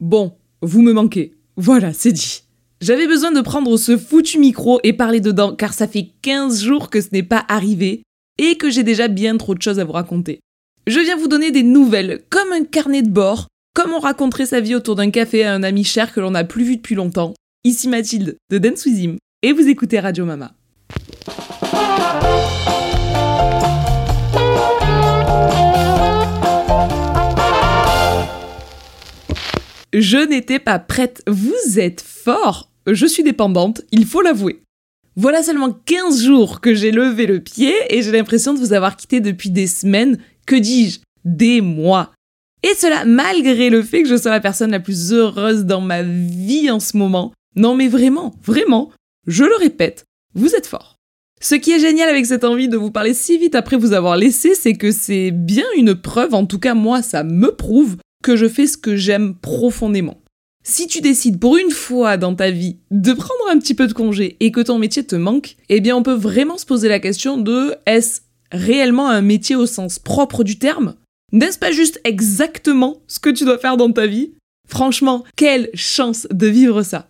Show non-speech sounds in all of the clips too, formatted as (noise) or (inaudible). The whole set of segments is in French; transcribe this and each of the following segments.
Bon, vous me manquez. Voilà, c'est dit. J'avais besoin de prendre ce foutu micro et parler dedans car ça fait 15 jours que ce n'est pas arrivé et que j'ai déjà bien trop de choses à vous raconter. Je viens vous donner des nouvelles, comme un carnet de bord, comme on raconterait sa vie autour d'un café à un ami cher que l'on n'a plus vu depuis longtemps. Ici Mathilde de Dance et vous écoutez Radio Mama. Je n'étais pas prête. Vous êtes fort. Je suis dépendante, il faut l'avouer. Voilà seulement 15 jours que j'ai levé le pied et j'ai l'impression de vous avoir quitté depuis des semaines, que dis-je, des mois. Et cela malgré le fait que je sois la personne la plus heureuse dans ma vie en ce moment. Non mais vraiment, vraiment, je le répète, vous êtes fort. Ce qui est génial avec cette envie de vous parler si vite après vous avoir laissé, c'est que c'est bien une preuve, en tout cas moi ça me prouve, que je fais ce que j'aime profondément. Si tu décides pour une fois dans ta vie de prendre un petit peu de congé et que ton métier te manque, eh bien on peut vraiment se poser la question de est-ce réellement un métier au sens propre du terme? N'est-ce pas juste exactement ce que tu dois faire dans ta vie? Franchement, quelle chance de vivre ça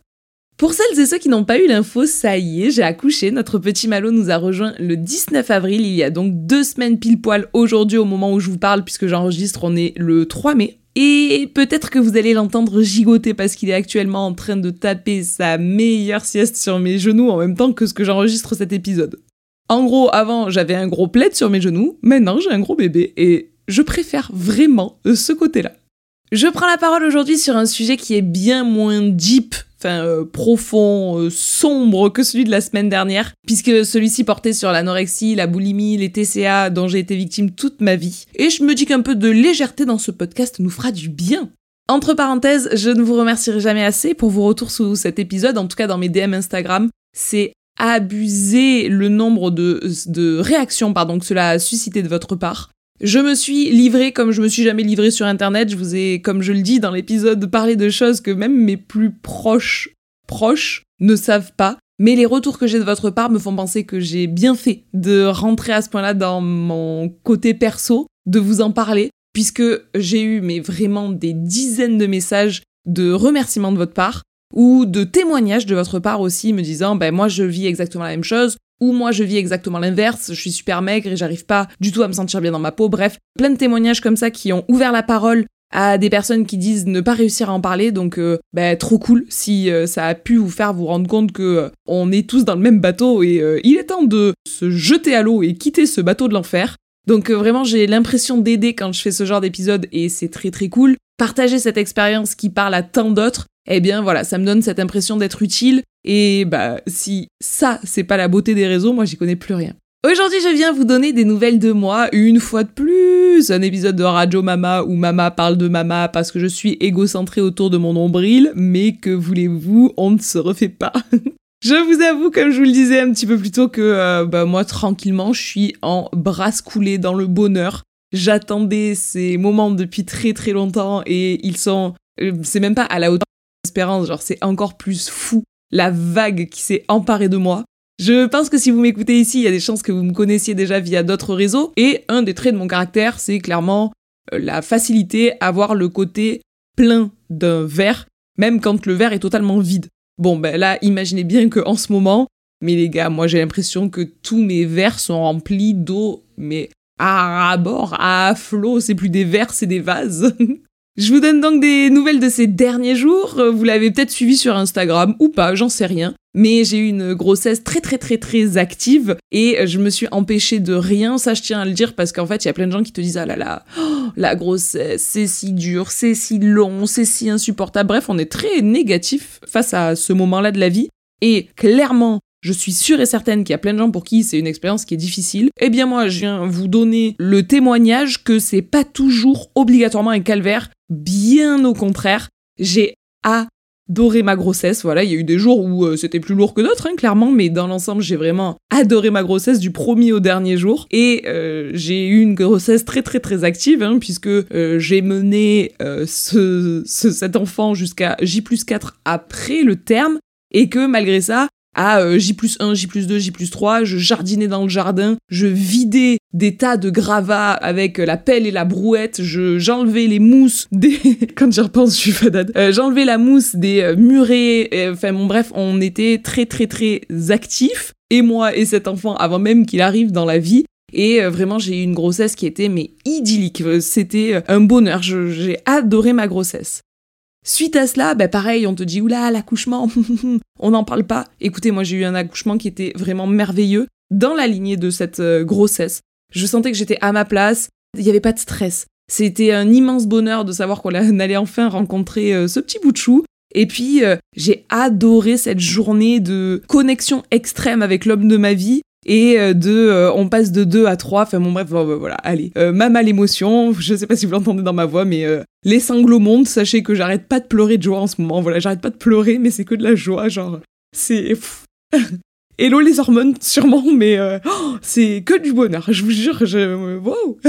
pour celles et ceux qui n'ont pas eu l'info, ça y est, j'ai accouché. Notre petit Malo nous a rejoint le 19 avril, il y a donc deux semaines pile poil aujourd'hui au moment où je vous parle, puisque j'enregistre, on est le 3 mai. Et peut-être que vous allez l'entendre gigoter parce qu'il est actuellement en train de taper sa meilleure sieste sur mes genoux en même temps que ce que j'enregistre cet épisode. En gros, avant, j'avais un gros plaid sur mes genoux, maintenant j'ai un gros bébé et je préfère vraiment ce côté-là. Je prends la parole aujourd'hui sur un sujet qui est bien moins deep euh, profond, euh, sombre que celui de la semaine dernière, puisque celui-ci portait sur l'anorexie, la boulimie, les TCA dont j'ai été victime toute ma vie. Et je me dis qu'un peu de légèreté dans ce podcast nous fera du bien. Entre parenthèses, je ne vous remercierai jamais assez pour vos retours sous cet épisode, en tout cas dans mes DM Instagram. C'est abuser le nombre de, de réactions pardon, que cela a suscité de votre part. Je me suis livrée comme je me suis jamais livrée sur internet. Je vous ai, comme je le dis dans l'épisode, parlé de choses que même mes plus proches proches ne savent pas. Mais les retours que j'ai de votre part me font penser que j'ai bien fait de rentrer à ce point-là dans mon côté perso, de vous en parler, puisque j'ai eu mais vraiment des dizaines de messages de remerciements de votre part ou de témoignages de votre part aussi me disant ben moi je vis exactement la même chose ou moi je vis exactement l'inverse, je suis super maigre et j'arrive pas du tout à me sentir bien dans ma peau. Bref, plein de témoignages comme ça qui ont ouvert la parole à des personnes qui disent ne pas réussir à en parler. Donc, euh, bah, trop cool si euh, ça a pu vous faire vous rendre compte que euh, on est tous dans le même bateau et il est temps de se jeter à l'eau et quitter ce bateau de l'enfer. Donc vraiment, j'ai l'impression d'aider quand je fais ce genre d'épisode et c'est très très cool. Partager cette expérience qui parle à tant d'autres, eh bien voilà, ça me donne cette impression d'être utile. Et bah si ça, c'est pas la beauté des réseaux, moi j'y connais plus rien. Aujourd'hui, je viens vous donner des nouvelles de moi, une fois de plus, un épisode de Radio Mama où Mama parle de Mama parce que je suis égocentrée autour de mon nombril, mais que voulez-vous, on ne se refait pas. (laughs) je vous avoue, comme je vous le disais un petit peu plus tôt, que euh, bah, moi, tranquillement, je suis en brasse coulée dans le bonheur. J'attendais ces moments depuis très très longtemps et ils sont... Euh, c'est même pas à la hauteur genre c'est encore plus fou la vague qui s'est emparée de moi. Je pense que si vous m'écoutez ici, il y a des chances que vous me connaissiez déjà via d'autres réseaux. Et un des traits de mon caractère, c'est clairement euh, la facilité à voir le côté plein d'un verre, même quand le verre est totalement vide. Bon, ben là, imaginez bien que en ce moment, mais les gars, moi j'ai l'impression que tous mes verres sont remplis d'eau, mais à bord, à flot, c'est plus des verres, c'est des vases. (laughs) Je vous donne donc des nouvelles de ces derniers jours. Euh, vous l'avez peut-être suivi sur Instagram ou pas, j'en sais rien. Mais j'ai eu une grossesse très très très très active et je me suis empêchée de rien. Ça, je tiens à le dire parce qu'en fait, il y a plein de gens qui te disent ah là là, oh, la grossesse, c'est si dur, c'est si long, c'est si insupportable. Bref, on est très négatif face à ce moment-là de la vie. Et clairement, je suis sûre et certaine qu'il y a plein de gens pour qui c'est une expérience qui est difficile, eh bien moi je viens vous donner le témoignage que c'est pas toujours obligatoirement un calvaire, bien au contraire. J'ai adoré ma grossesse, voilà, il y a eu des jours où euh, c'était plus lourd que d'autres, hein, clairement, mais dans l'ensemble j'ai vraiment adoré ma grossesse du premier au dernier jour, et euh, j'ai eu une grossesse très très très active, hein, puisque euh, j'ai mené ce, cet enfant jusqu'à J plus 4 après le terme, et que malgré ça, à euh, J plus 1, J plus 2, J plus 3, je jardinais dans le jardin, je vidais des tas de gravats avec la pelle et la brouette, je j'enlevais les mousses des... (laughs) Quand j'y repense, je suis fadade. Euh, j'enlevais la mousse des euh, murets, enfin bon bref, on était très très très actifs, et moi et cet enfant, avant même qu'il arrive dans la vie, et vraiment, j'ai eu une grossesse qui était mais idyllique. C'était un bonheur. J'ai adoré ma grossesse. Suite à cela, bah pareil, on te dit oula l'accouchement, (laughs) on n'en parle pas. Écoutez, moi j'ai eu un accouchement qui était vraiment merveilleux dans la lignée de cette euh, grossesse. Je sentais que j'étais à ma place, il n'y avait pas de stress. C'était un immense bonheur de savoir qu'on (laughs) allait enfin rencontrer euh, ce petit bout de chou. Et puis, euh, j'ai adoré cette journée de connexion extrême avec l'homme de ma vie et euh, de euh, on passe de 2 à 3 enfin bon bref voilà. Allez. Euh, ma mal émotion (laughs) je sais pas si vous l'entendez dans ma voix mais les sanglots montent sachez que j'arrête pas de pleurer de joie en ce moment. Voilà j'arrête pas de pleurer mais c'est que de la joie genre c'est (laughs) Hello les hormones, sûrement, mais euh, (gasps) c'est que du bonheur, je vous jure, je... Wow. (laughs)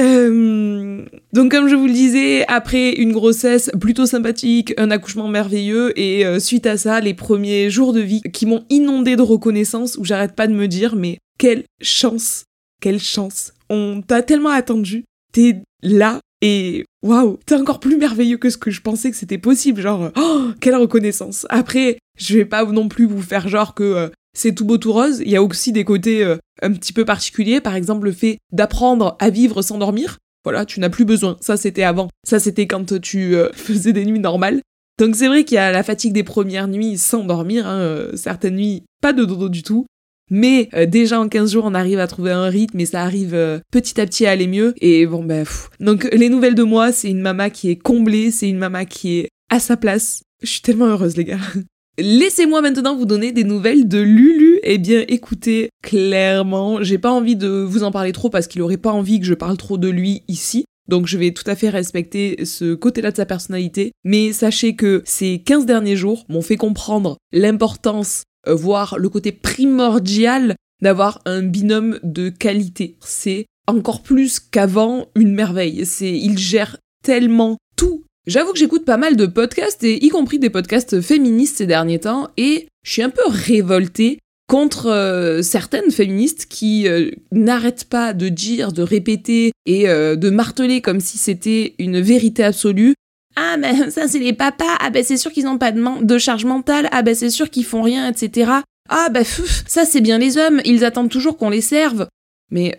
Euh, Donc comme je vous le disais, après une grossesse plutôt sympathique, un accouchement merveilleux, et euh, suite à ça, les premiers jours de vie qui m'ont inondé de reconnaissance, où j'arrête pas de me dire, mais quelle chance, quelle chance On t'a tellement attendu, t'es là, et waouh, t'es encore plus merveilleux que ce que je pensais que c'était possible. Genre, oh, quelle reconnaissance. Après, je vais pas non plus vous faire genre que c'est tout beau tout rose. Il y a aussi des côtés euh, un petit peu particuliers, par exemple le fait d'apprendre à vivre sans dormir. Voilà, tu n'as plus besoin. Ça, c'était avant. Ça, c'était quand tu euh, (laughs) faisais des nuits normales. Donc c'est vrai qu'il y a la fatigue des premières nuits sans dormir. Hein, euh, certaines nuits, pas de dodo du tout. Mais déjà en 15 jours, on arrive à trouver un rythme et ça arrive petit à petit à aller mieux. Et bon, ben, Donc les nouvelles de moi, c'est une maman qui est comblée, c'est une maman qui est à sa place. Je suis tellement heureuse, les gars. (laughs) Laissez-moi maintenant vous donner des nouvelles de Lulu. Eh bien, écoutez, clairement, j'ai pas envie de vous en parler trop parce qu'il aurait pas envie que je parle trop de lui ici. Donc je vais tout à fait respecter ce côté-là de sa personnalité. Mais sachez que ces 15 derniers jours m'ont fait comprendre l'importance, euh, voire le côté primordial d'avoir un binôme de qualité. C'est encore plus qu'avant une merveille. C'est, il gère tellement tout J'avoue que j'écoute pas mal de podcasts, et y compris des podcasts féministes ces derniers temps, et je suis un peu révoltée contre euh, certaines féministes qui euh, n'arrêtent pas de dire, de répéter et euh, de marteler comme si c'était une vérité absolue. Ah ben (laughs) ça c'est les papas, ah ben c'est sûr qu'ils n'ont pas de, charge mentale, ah ben c'est sûr qu'ils font rien, etc. Ah ben ça c'est bien les hommes, ils attendent toujours qu'on les serve. Mais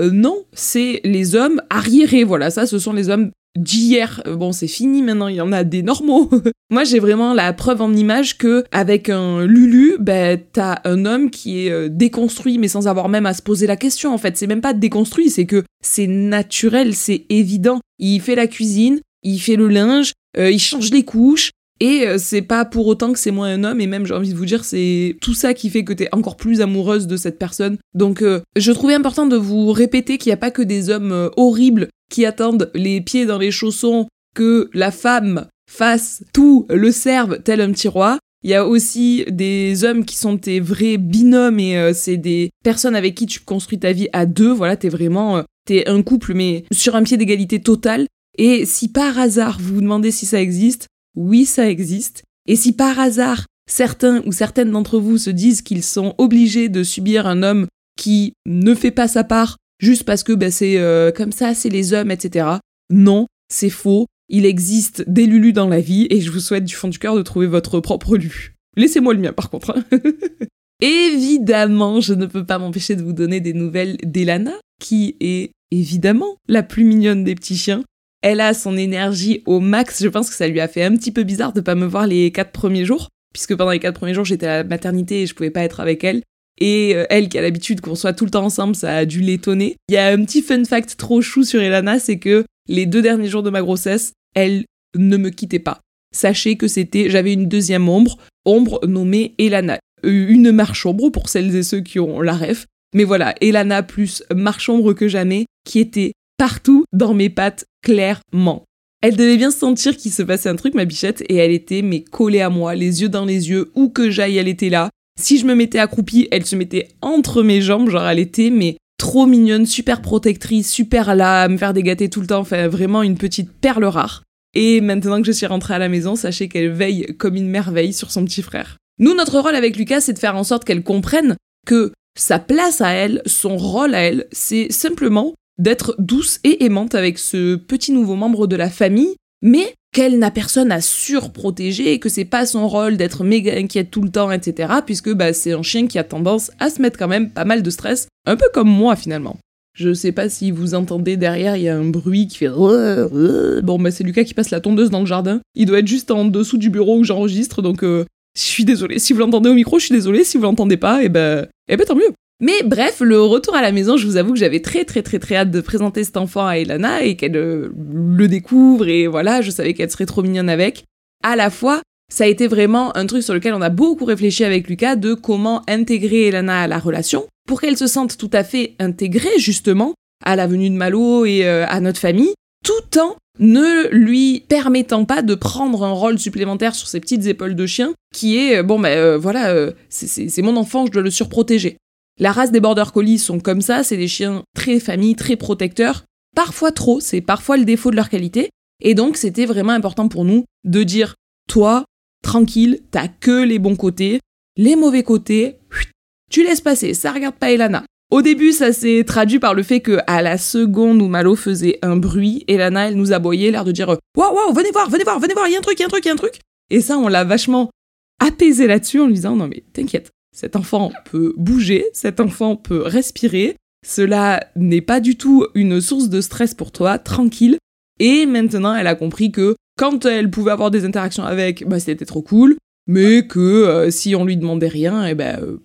non, c'est les hommes arriérés, voilà, ça ce sont les hommes d'hier. Euh, bon, c'est fini maintenant, il y en a des normaux. (laughs) Moi, j'ai vraiment la preuve en image que avec un Lulu, ben t'as un homme qui est euh, déconstruit, mais sans avoir même à se poser la question. En fait, c'est même pas déconstruit, c'est que c'est naturel, c'est évident. Il fait la cuisine, il fait le linge, euh, il change les couches. Et c'est pas pour autant que c'est moins un homme, et même j'ai envie de vous dire, c'est tout ça qui fait que t'es encore plus amoureuse de cette personne. Donc je trouvais important de vous répéter qu'il n'y a pas que des hommes horribles qui attendent les pieds dans les chaussons que la femme fasse tout, le serve tel un petit roi. Il y a aussi des hommes qui sont tes vrais binômes et euh, c'est des personnes avec qui tu construis ta vie à deux. Voilà, t'es vraiment, euh, t'es un couple mais sur un pied d'égalité totale. Et si par hasard vous vous demandez si ça existe, oui ça existe. Et si par hasard certains ou certaines d'entre vous se disent qu'ils sont obligés de subir un homme qui ne fait pas sa part juste parce que bah, c'est euh, comme ça, c'est les hommes, etc. Non, c'est faux. Il existe des Lulus dans la vie et je vous souhaite du fond du cœur de trouver votre propre Lulu. Laissez-moi le mien par contre. Hein. (laughs) évidemment, je ne peux pas m'empêcher de vous donner des nouvelles d'Elana, qui est évidemment la plus mignonne des petits chiens. Elle a son énergie au max. Je pense que ça lui a fait un petit peu bizarre de pas me voir les quatre premiers jours, puisque pendant les quatre premiers jours j'étais à la maternité et je pouvais pas être avec elle. Et euh, elle, qui a l'habitude qu'on soit tout le temps ensemble, ça a dû l'étonner. Il y a un petit fun fact trop chou sur Elana, c'est que les deux derniers jours de ma grossesse, elle ne me quittait pas. Sachez que c'était, j'avais une deuxième ombre, ombre nommée Elana. Euh, une marche ombre pour celles et ceux qui ont la ref. Mais voilà, Elana plus marche ombre que jamais, qui était partout dans mes pattes, clairement. Elle devait bien sentir qu'il se passait un truc, ma bichette, et elle était mais collée à moi, les yeux dans les yeux, où que j'aille, elle était là. Si je me mettais accroupie, elle se mettait entre mes jambes, genre elle était mais trop mignonne, super protectrice, super là, à me faire dégater tout le temps, enfin vraiment une petite perle rare. Et maintenant que je suis rentrée à la maison, sachez qu'elle veille comme une merveille sur son petit frère. Nous, notre rôle avec Lucas, c'est de faire en sorte qu'elle comprenne que sa place à elle, son rôle à elle, c'est simplement d'être douce et aimante avec ce petit nouveau membre de la famille, mais qu'elle n'a personne à surprotéger et que c'est pas son rôle d'être méga inquiète tout le temps, etc. Puisque bah, c'est un chien qui a tendance à se mettre quand même pas mal de stress, un peu comme moi finalement. Je sais pas si vous entendez derrière, il y a un bruit qui fait. Bon, bah c'est Lucas qui passe la tondeuse dans le jardin. Il doit être juste en dessous du bureau où j'enregistre, donc euh, je suis désolée. Si vous l'entendez au micro, je suis désolée. Si vous l'entendez pas, et ben, eh ben tant mieux. Mais bref, le retour à la maison, je vous avoue que j'avais très très très très hâte de présenter cet enfant à Elana et qu'elle euh, le découvre et voilà, je savais qu'elle serait trop mignonne avec. À la fois, ça a été vraiment un truc sur lequel on a beaucoup réfléchi avec Lucas de comment intégrer Elana à la relation pour qu'elle se sente tout à fait intégrée justement à la venue de Malo et euh, à notre famille, tout en ne lui permettant pas de prendre un rôle supplémentaire sur ses petites épaules de chien, qui est, euh, bon ben voilà, c'est mon enfant, je dois le surprotéger. La race des border collies sont comme ça, c'est des chiens très familles, très protecteurs, parfois trop, c'est parfois le défaut de leur qualité, et donc c'était vraiment important pour nous de dire, toi, tranquille, t'as que les bons côtés, les mauvais côtés, tu laisses passer, ça regarde pas Elana. Au début, ça s'est traduit par le fait que, à la seconde où Malo faisait un bruit, Elana, elle nous aboyait, l'air de dire Waouh, waouh, venez voir, venez voir, venez voir, il y a un truc, il y a un truc, il y a un truc. Et ça, on l'a vachement apaisé là-dessus en lui disant Non, mais t'inquiète, cet enfant peut bouger, cet enfant peut respirer. Cela n'est pas du tout une source de stress pour toi, tranquille. Et maintenant, elle a compris que quand elle pouvait avoir des interactions avec, bah, c'était trop cool, mais que euh, si on lui demandait rien, eh ben, euh,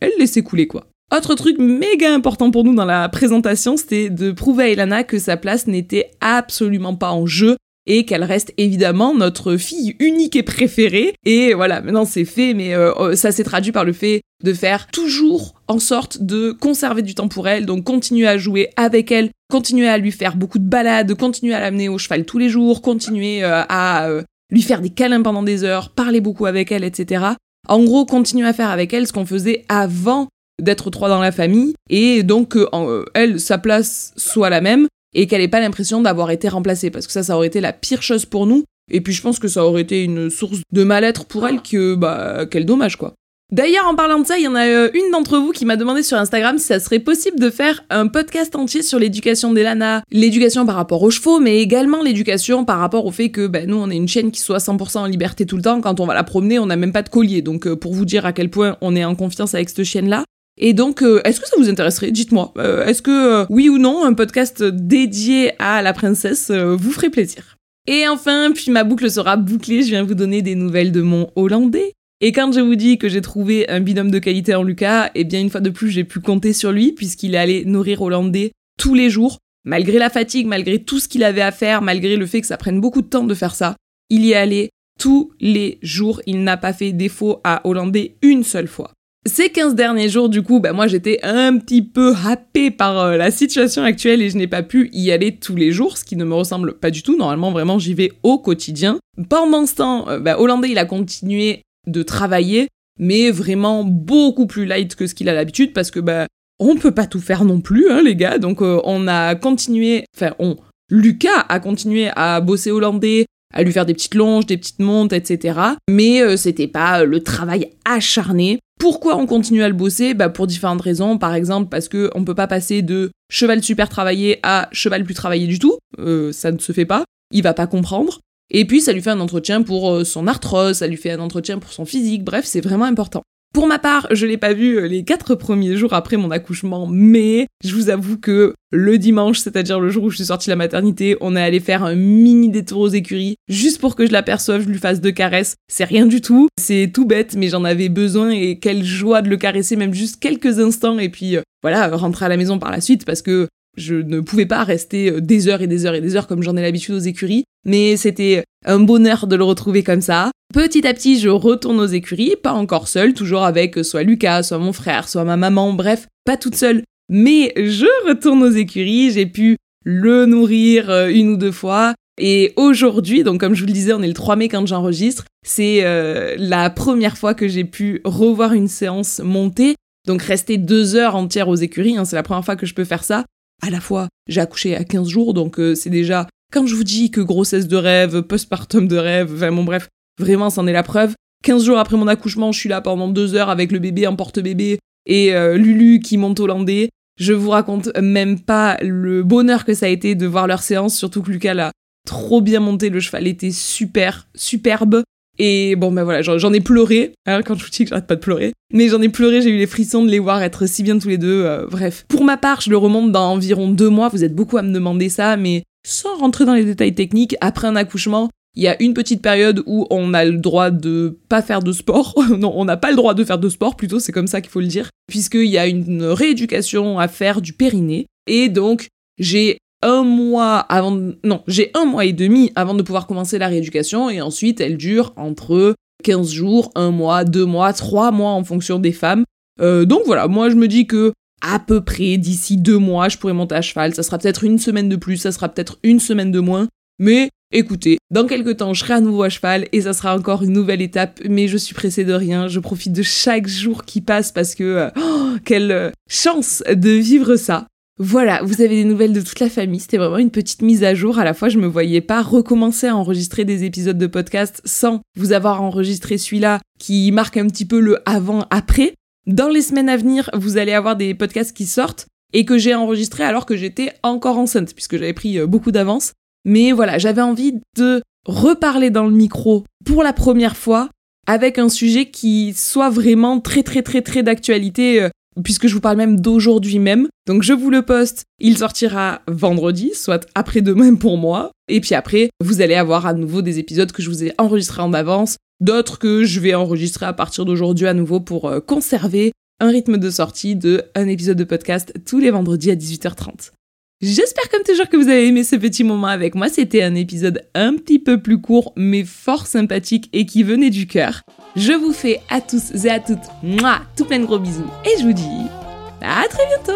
elle laissait couler quoi. Autre truc méga important pour nous dans la présentation, c'était de prouver à Elana que sa place n'était absolument pas en jeu et qu'elle reste évidemment notre fille unique et préférée. Et voilà, maintenant c'est fait, mais euh, oh, ça s'est traduit par le fait de faire toujours en sorte de conserver du temps pour elle, donc continuer à jouer avec elle, continuer à lui faire beaucoup de balades, continuer à l'amener au cheval tous les jours, continuer euh, à euh, lui faire des câlins pendant des heures, parler beaucoup avec elle, etc. En gros, continuer à faire avec elle ce qu'on faisait avant d'être trois dans la famille, et donc elle, sa place soit la même, et qu'elle n'ait pas l'impression d'avoir été remplacée, parce que ça, ça aurait été la pire chose pour nous, et puis je pense que ça aurait été une source de mal-être pour elle que, bah, quel dommage, quoi. D'ailleurs, en parlant de ça, il y en a euh, une d'entre vous qui m'a demandé sur Instagram si ça serait possible de faire un podcast entier sur l'éducation d'Elana, l'éducation par rapport aux chevaux, mais également l'éducation par rapport au fait que bah, nous, on est une chaîne qui soit 100% en liberté tout le temps. Quand on va la promener, on n'a même pas de collier. Donc, euh, pour vous dire à quel point on est en confiance avec cette chienne-là, et donc, euh, est-ce que ça vous intéresserait? Dites-moi. Euh, est-ce que, euh, oui ou non, un podcast dédié à la princesse vous ferait plaisir? Et enfin, puis ma boucle sera bouclée, je viens vous donner des nouvelles de mon Hollandais. Et quand je vous dis que j'ai trouvé un binôme de qualité en Lucas, eh bien une fois de plus, j'ai pu compter sur lui puisqu'il allé nourrir Hollandais tous les jours, malgré la fatigue, malgré tout ce qu'il avait à faire, malgré le fait que ça prenne beaucoup de temps de faire ça. Il y est tous les jours, il n'a pas fait défaut à Hollandais une seule fois. Ces 15 derniers jours, du coup, bah moi j'étais un petit peu happée par euh, la situation actuelle et je n'ai pas pu y aller tous les jours, ce qui ne me ressemble pas du tout. Normalement, vraiment, j'y vais au quotidien. Pendant ce temps, euh, bah, Hollandais, il a continué de travailler, mais vraiment beaucoup plus light que ce qu'il a l'habitude parce que bah on peut pas tout faire non plus, hein, les gars. Donc euh, on a continué, enfin on, Lucas a continué à bosser hollandais, à lui faire des petites longes, des petites montes, etc. Mais c'était pas le travail acharné. Pourquoi on continue à le bosser? Bah Pour différentes raisons. Par exemple, parce qu'on ne peut pas passer de cheval super travaillé à cheval plus travaillé du tout. Euh, ça ne se fait pas. Il va pas comprendre. Et puis, ça lui fait un entretien pour euh, son arthrose, ça lui fait un entretien pour son physique. Bref, c'est vraiment important. Pour ma part, je l'ai pas vu euh, les quatre premiers jours après mon accouchement, mais je vous avoue que le dimanche, c'est-à-dire le jour où je suis sortie de la maternité, on est allé faire un mini détour aux écuries, juste pour que je l'aperçoive, je lui fasse deux caresses. C'est rien du tout, c'est tout bête, mais j'en avais besoin et quelle joie de le caresser, même juste quelques instants, et puis euh, voilà, rentrer à la maison par la suite, parce que je ne pouvais pas rester euh, des heures et des heures et des heures comme j'en ai l'habitude aux écuries, mais c'était un bonheur de le retrouver comme ça. Petit à petit, je retourne aux écuries, pas encore seule, toujours avec soit Lucas, soit mon frère, soit ma maman, bref, pas toute seule. Mais je retourne aux écuries, j'ai pu le nourrir euh, une ou deux fois. Et aujourd'hui, donc comme je vous le disais, on est le 3 mai quand j'enregistre, c'est euh, la première fois que j'ai pu revoir une séance montée. Donc rester deux heures entières aux écuries, hein, c'est la première fois que je peux faire ça. À la fois, j'ai accouché à 15 jours, donc euh, c'est déjà, quand je vous dis que grossesse de rêve, postpartum de rêve, enfin bon bref, Vraiment, c'en est la preuve. 15 jours après mon accouchement, je suis là pendant deux heures avec le bébé en porte-bébé et euh, Lulu qui monte hollandais. Je vous raconte même pas le bonheur que ça a été de voir leur séance, surtout que Lucas l'a trop bien monté, le cheval était super, superbe. Et bon, ben voilà, j'en ai pleuré, hein, quand je vous dis que j'arrête pas de pleurer. Mais j'en ai pleuré, j'ai eu les frissons de les voir être si bien tous les deux. Euh, bref. Pour ma part, je le remonte dans environ deux mois. Vous êtes beaucoup à me demander ça, mais sans rentrer dans les détails techniques, après un accouchement, il y a une petite période où on a le droit de pas faire de sport. (laughs) non, on n'a pas le droit de faire de sport, plutôt, c'est comme ça qu'il faut le dire. Puisqu'il y a une rééducation à faire du périnée. Et donc, j'ai un mois avant, non, j'ai un mois et demi avant de pouvoir commencer la rééducation et ensuite elle dure entre 15 jours, un mois, deux mois, trois mois en fonction des femmes. Euh, donc voilà, moi je me dis que à peu près d'ici deux mois, je pourrais monter à cheval. Ça sera peut-être une semaine de plus, ça sera peut-être une semaine de moins. Mais écoutez, dans quelques temps, je serai à nouveau à cheval et ça sera encore une nouvelle étape. Mais je suis pressée de rien. Je profite de chaque jour qui passe parce que oh, quelle chance de vivre ça. Voilà, vous avez des nouvelles de toute la famille. C'était vraiment une petite mise à jour. À la fois, je me voyais pas recommencer à enregistrer des épisodes de podcast sans vous avoir enregistré celui-là qui marque un petit peu le avant-après. Dans les semaines à venir, vous allez avoir des podcasts qui sortent et que j'ai enregistrés alors que j'étais encore enceinte puisque j'avais pris euh, beaucoup d'avance. Mais voilà, j'avais envie de reparler dans le micro pour la première fois avec un sujet qui soit vraiment très très très très d'actualité euh, puisque je vous parle même d'aujourd'hui même. Donc je vous le poste, il sortira vendredi, soit après-demain pour moi. Et puis après, vous allez avoir à nouveau des épisodes que je vous ai enregistrés en avance, d'autres que je vais enregistrer à partir d'aujourd'hui à nouveau pour euh, conserver un rythme de sortie de un épisode de podcast tous les vendredis à 18h30. J'espère comme toujours que vous avez aimé ce petit moment avec moi. C'était un épisode un petit peu plus court mais fort sympathique et qui venait du cœur. Je vous fais à tous et à toutes moi, tout plein de gros bisous et je vous dis à très bientôt